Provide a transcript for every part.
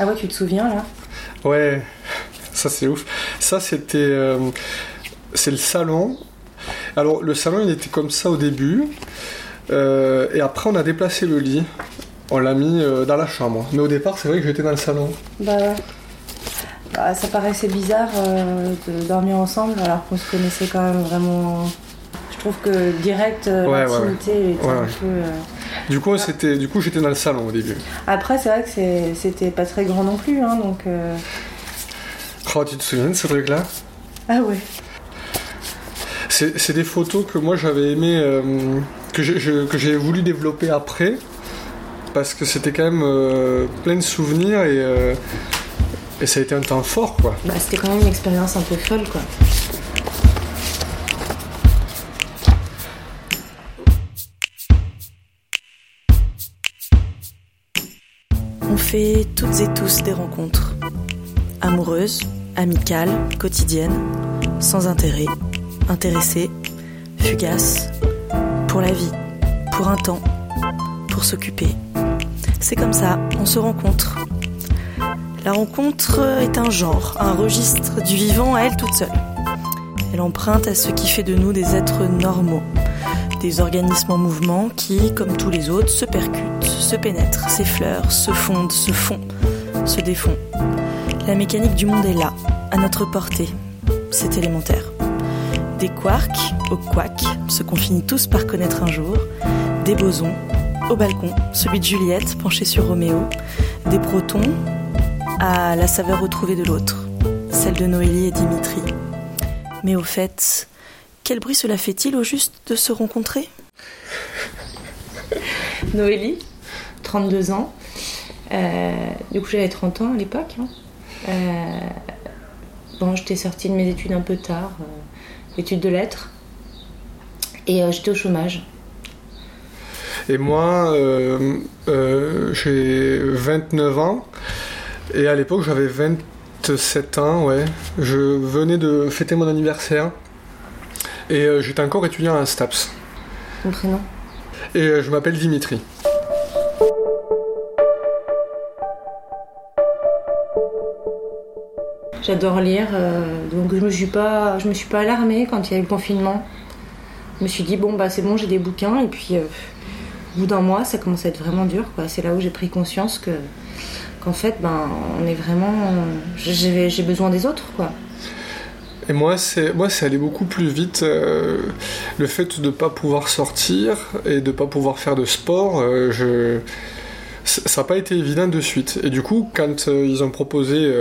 Ah ouais, tu te souviens là? Ouais, ça c'est ouf. Ça c'était. euh, c'est le salon. Alors le salon il était comme ça au début. Euh, et après on a déplacé le lit. On l'a mis euh, dans la chambre. Mais au départ c'est vrai que j'étais dans le salon. Bah ouais. Bah, ça paraissait bizarre de dormir ensemble alors qu'on se connaissait quand même vraiment. Je trouve que direct, Ouais, était un peu. Du coup, c'était, du coup j'étais dans le salon au début. Après, c'est vrai que c'est- c'était pas très grand non plus, hein, donc. euh, Oh, tu te souviens de ce truc-là? Ah ouais. c'est, c'est des photos que moi j'avais aimé, euh, que, j'ai, je- que j'ai voulu développer après. Parce que c'était quand même euh, plein de souvenirs et, euh, et ça a été un temps fort quoi. Bah, c'était quand même une expérience un peu folle, quoi. Fait toutes et tous des rencontres. Amoureuses, amicales, quotidiennes, sans intérêt, intéressées, fugaces, pour la vie, pour un temps, pour s'occuper. C'est comme ça, on se rencontre. La rencontre est un genre, un registre du vivant à elle toute seule. Elle emprunte à ce qui fait de nous des êtres normaux, des organismes en mouvement qui, comme tous les autres, se percutent, se pénètrent, s'effleurent, se fondent, se font, se défont. La mécanique du monde est là, à notre portée. C'est élémentaire. Des quarks au quack, ce qu'on finit tous par connaître un jour. Des bosons au balcon, celui de Juliette penché sur Roméo. Des protons à la saveur retrouvée de l'autre, celle de Noélie et Dimitri. Mais au fait, quel bruit cela fait-il au juste de se rencontrer? Noélie, 32 ans. Euh, du coup, j'avais 30 ans à l'époque. hein. Euh, bon, j'étais sortie de mes études un peu tard, euh, études de lettres. Et j'étais au chômage. Et moi, j'ai 29 ans. Et à l'époque, j'avais 27 ans, ouais. Je venais de fêter mon anniversaire. Et j'étais encore étudiant à STAPS. Mon prénom? Et je m'appelle Dimitri. J'adore lire, euh, donc je me suis pas, je me suis pas alarmée quand il y a eu le confinement. Je me suis dit bon bah c'est bon, j'ai des bouquins et puis euh, au bout d'un mois ça commence à être vraiment dur. C'est là où j'ai pris conscience que qu'en fait ben on est vraiment, j'ai besoin des autres quoi. Et moi, c'est moi, c'est allé beaucoup plus vite. euh, le fait de ne pas pouvoir sortir et de ne pas pouvoir faire de sport, ça n'a pas été évident de suite. Et du coup, quand ils ont proposé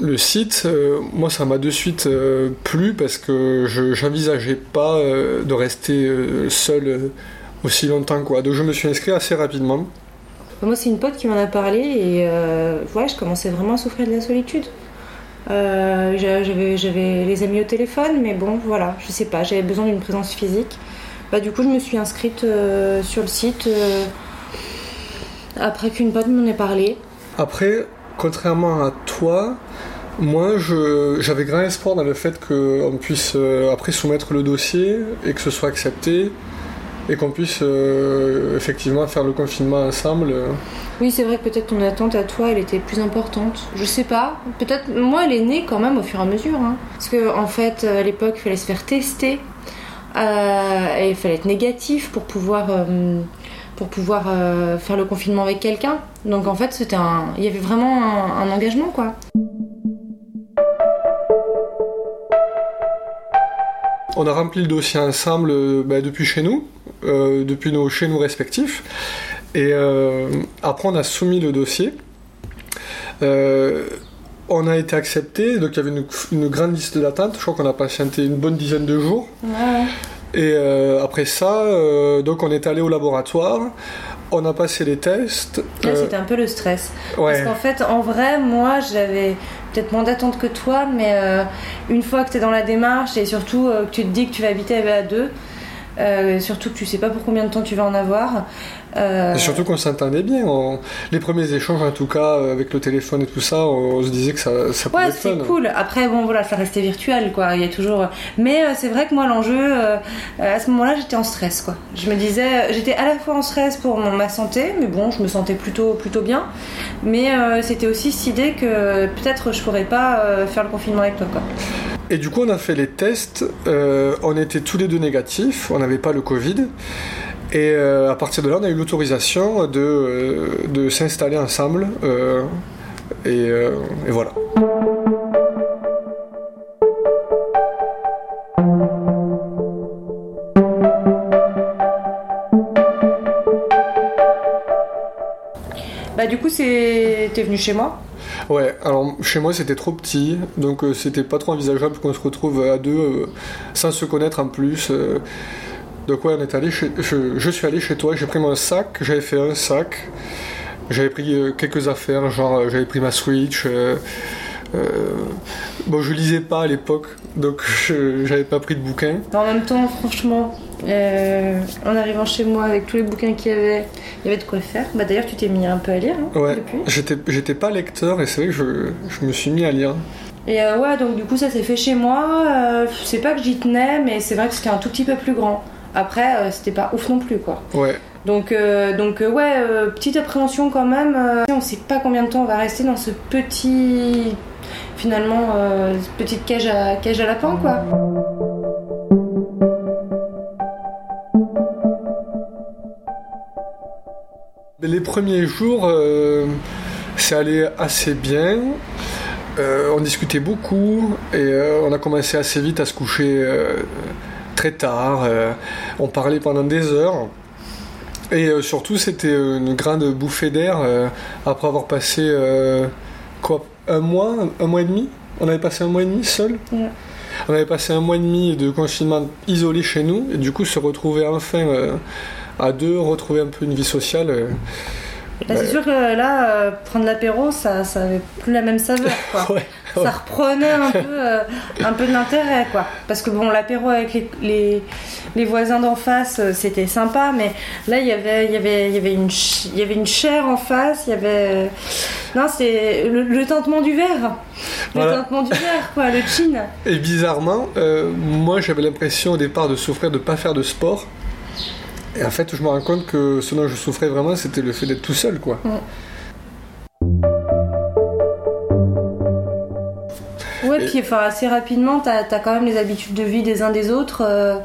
le site, euh, moi, ça m'a de suite euh, plu parce que je j'envisageais pas euh, de rester euh, seul euh, aussi longtemps. Quoi. Donc, je me suis inscrit assez rapidement. Moi c'est une pote qui m'en a parlé et euh, ouais je commençais vraiment à souffrir de la solitude. Euh, j'a- j'avais, j'avais les amis au téléphone, mais bon, voilà, je sais pas, j'avais besoin d'une présence physique. Bah, du coup, je me suis inscrite euh, sur le site euh, après qu'une pote m'en ait parlé. Après, contrairement à toi, moi j'avais grand espoir dans le fait qu'on puisse euh, après soumettre le dossier et que ce soit accepté et qu'on puisse euh, effectivement faire le confinement ensemble. Oui, c'est vrai que peut-être ton attente à toi, elle était plus importante. Je sais pas. Peut-être, moi, elle est née quand même au fur et à mesure. hein. Parce que en fait, à l'époque, il fallait se faire tester. Euh, il fallait être négatif pour pouvoir, euh, pour pouvoir euh, faire le confinement avec quelqu'un. Donc en fait, c'était un, il y avait vraiment un, engagement, quoi. On a rempli le dossier ensemble bah, depuis chez nous, depuis nos chez nous respectifs. Et après, on a soumis le dossier. On a été accepté, donc il y avait une, une grande liste d'attente. Je crois qu'on a patienté une bonne dizaine de jours. Ouais. Et euh, après ça, euh, donc on est allé au laboratoire, on a passé les tests. Là, euh, c'était un peu le stress. Parce qu'en fait, en vrai, moi, j'avais peut-être moins d'attente que toi, mais une fois que tu es dans la démarche et surtout que tu te dis que tu vas habiter à deux, surtout que tu sais pas pour combien de temps tu vas en avoir. Euh, et surtout qu'on s'entendait bien. Les premiers échanges, en tout cas, avec le téléphone et tout ça, on, se disait que ça, ça pouvait ouais, être fun. c'est cool. Après, bon, voilà, ça restait virtuel, quoi. Il y a toujours. Mais c'est vrai que moi, l'enjeu, à ce moment-là, j'étais en stress, quoi. Je me disais, j'étais à la fois en stress pour ma santé, mais bon, je me sentais plutôt, plutôt bien. Mais c'était aussi cette idée que peut-être je pourrais pas faire le confinement avec toi, quoi. Et du coup, on a fait les tests. Euh, on était tous les deux négatifs. On n'avait pas le Covid. Et euh, à partir de là, on a eu l'autorisation de, euh, de s'installer ensemble. Et, et, voilà. Bah du coup, t'es venu chez moi? Ouais, alors chez moi c'était trop petit, donc euh, c'était pas trop envisageable qu'on se retrouve à deux euh, sans se connaître en plus. Euh. Donc ouais, on est allé chez, je, suis allé chez toi, j'ai pris mon sac, j'avais fait un sac, j'avais pris quelques affaires, genre j'avais pris ma Switch. bon, je lisais pas à l'époque, donc j'avais pas pris de bouquin. En même temps, franchement, en arrivant chez moi avec tous les bouquins qu'il y avait, il y avait de quoi faire. Bah, D'ailleurs, tu t'es mis un peu à lire hein, ouais. J'étais pas lecteur et c'est vrai que je, je, me suis mis à lire. Et euh, ouais, donc du coup, ça s'est fait chez moi. Euh, c'est pas que j'y tenais, mais c'est vrai que c'était un tout petit peu plus grand. Après, euh, c'était pas ouf non plus, quoi. Ouais. Donc, donc ouais, petite appréhension quand même. on sait pas combien de temps on va rester dans ce petit. Finalement, petite cage à, cage à lapin, quoi. Les premiers jours, euh, c'est allé assez bien. Euh, on discutait beaucoup et euh, on a commencé assez vite à se coucher très tard. on parlait pendant des heures. Et surtout, c'était une grande bouffée d'air après avoir passé quoi, un mois, un mois et demi? On avait passé un mois et demi seul? On avait passé un mois et demi de confinement isolé chez nous et du coup se retrouver enfin à deux, retrouver un peu une vie sociale. Euh, bah, c'est sûr que là, euh, prendre l'apéro, ça, ça avait plus la même saveur. Quoi. Ça reprenait un peu, euh, un peu de l'intérêt, quoi. Parce que bon, l'apéro avec les, les, voisins d'en face, c'était sympa, mais là, il y avait, il y avait, y avait une, y avait une chair en face, il y avait, non, c'est le, tintement du verre, le tintement du verre, quoi, le chin. Et bizarrement, moi, j'avais l'impression au départ de souffrir de pas faire de sport. Et en fait, je me rends compte que ce dont je souffrais vraiment, c'était le fait d'être tout seul, quoi. Ouais, puis enfin, assez rapidement, tu as, quand même les habitudes de vie des uns des autres euh,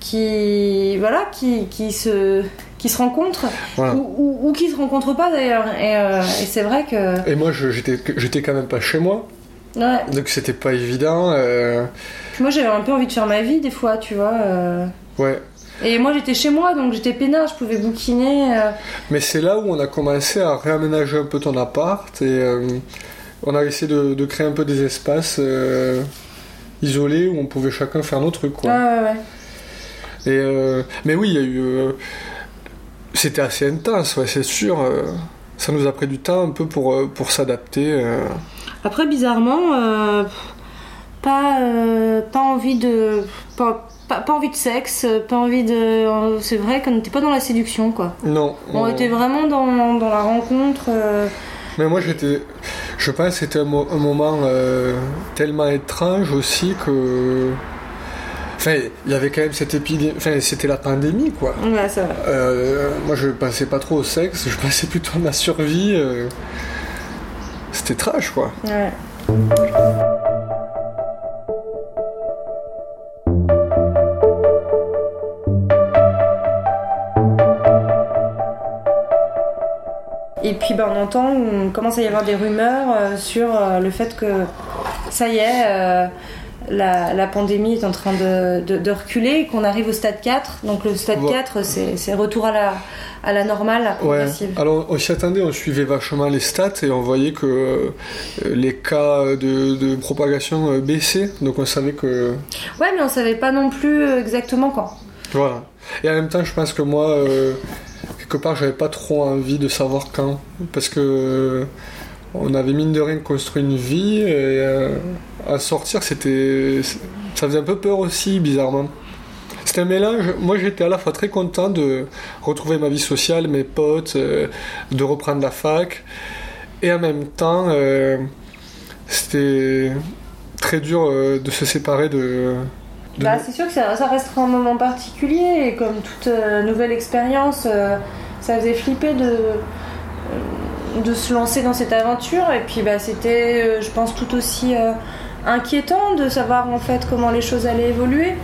qui, voilà, qui, qui, se, qui se rencontrent ou, ou, qui se rencontrent pas d'ailleurs. Et, euh, et c'est vrai que. Et moi, j'étais quand même pas chez moi. Ouais. Donc c'était pas évident. Euh... Moi, j'avais un peu envie de faire ma vie des fois, tu vois. Ouais. Et moi j'étais chez moi, donc j'étais peinard, je pouvais bouquiner. Mais c'est là où on a commencé à réaménager un peu ton appart et on a essayé de, créer un peu des espaces euh, isolés où on pouvait chacun faire nos trucs. Quoi. ouais, ouais. Et, mais oui, il y a eu. C'était assez intense, ouais, c'est sûr. ça nous a pris du temps un peu pour, pour s'adapter. Après, bizarrement, pas, pas envie de. Pas, pas, envie de sexe, pas envie de. C'est vrai qu'on n'était pas dans la séduction, quoi. Non. On, était vraiment dans, dans la rencontre. Euh. Mais moi, j'étais. Je pense que c'était un, moment euh, tellement étrange aussi que. Enfin, il y avait quand même cette épidémie. Enfin, c'était la pandémie, quoi. Ouais, ça va. Euh, moi, je pensais pas trop au sexe, je pensais plutôt à ma survie. C'était trash, quoi. Ouais. Puis ben, on entend, on commence à y avoir des rumeurs euh, sur euh, le fait que ça y est, euh, la, pandémie est en train de, reculer qu'on arrive au stade 4. Donc le stade 4, c'est retour à la, à la normale, ouais. Alors on s'y attendait, on suivait vachement les stats et on voyait que les cas de, propagation baissaient. Donc on savait que. Ouais, mais on savait pas non plus exactement quand. Voilà. Et en même temps, je pense que moi quelque part, j'avais pas trop envie de savoir quand. Parce que on avait mine de rien construit une vie et euh, à sortir, c'était. Ça faisait un peu peur aussi, bizarrement. c'était un mélange. Moi, j'étais à la fois très content de retrouver ma vie sociale, mes potes, euh, de reprendre la fac. Et en même temps, euh, c'était très dur euh, de se séparer de. de- Bah, c'est sûr que ça, ça restera un moment particulier et comme toute euh, nouvelle expérience, euh, ça faisait flipper de, euh, de se lancer dans cette aventure et puis bah, c'était, euh, je pense, tout aussi euh, inquiétant de savoir en fait comment les choses allaient évoluer.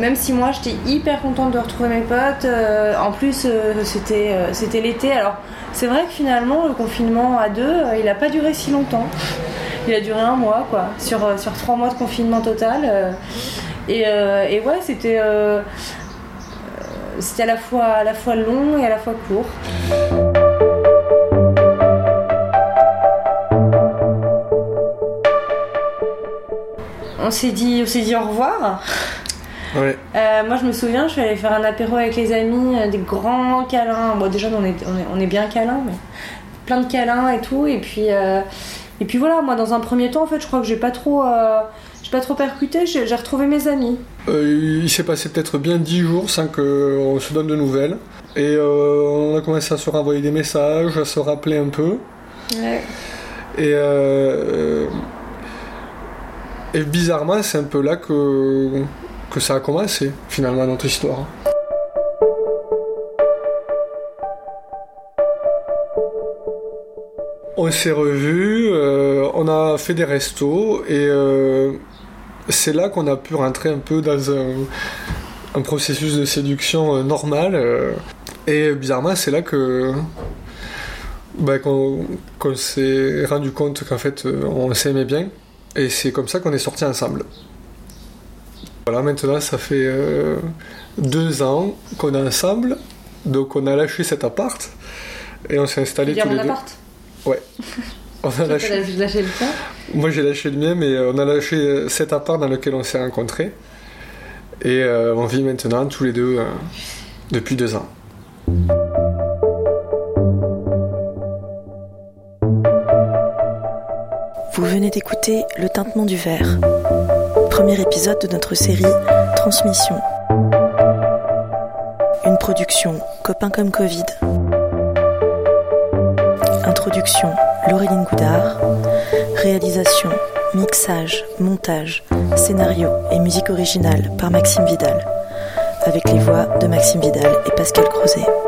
Même si moi j'étais hyper contente de retrouver mes potes, en plus c'était c'était l'été. Alors c'est vrai que finalement le confinement à deux, il n'a pas duré si longtemps. Il a duré un mois, quoi, sur, sur trois mois de confinement total. et, et ouais, c'était c'était à la fois à la fois long et à la fois court. On s'est dit, on s'est dit au revoir. Ouais. Euh, moi, je me souviens, je suis allée faire un apéro avec les amis, euh, des grands câlins. Bon, déjà, on est, on est, on est bien câlins, mais plein de câlins et tout. Et puis, euh, et puis voilà, moi, dans un premier temps, en fait, je crois que j'ai pas trop, euh, pas trop percuté. J'ai retrouvé mes amis. Euh, il s'est passé peut-être bien dix jours sans qu'on se donne de nouvelles. Et euh, on a commencé à se renvoyer des messages, à se rappeler un peu. Ouais. Et, euh, et bizarrement, c'est un peu là que, que ça a commencé, finalement, notre histoire. On s'est revus, euh, on a fait des restos, et euh, c'est là qu'on a pu rentrer un peu dans un, un processus de séduction euh, normal. euh, et bizarrement, c'est là que bah, qu'on qu'on s'est rendu compte qu'en fait euh, on s'aimait bien et c'est comme ça qu'on est sortis ensemble. Voilà, maintenant ça fait euh, deux ans qu'on est ensemble, donc on a lâché cet appart et on s'est installés Dire tous mon les deux. appart? On a lâché- le tien. Moi j'ai lâché le mien, mais on a lâché cet appart dans lequel on s'est rencontrés et euh, on vit maintenant tous les deux euh, depuis deux ans. Vous venez d'écouter Le Tintement du Verre, premier épisode de notre série Transmission. Une production Copain comme Covid. Introduction Laureline Goudard. Réalisation, mixage, montage, scénario et musique originale par Maxime Vidal. Avec les voix de Maxime Vidal et Pascal Crozet.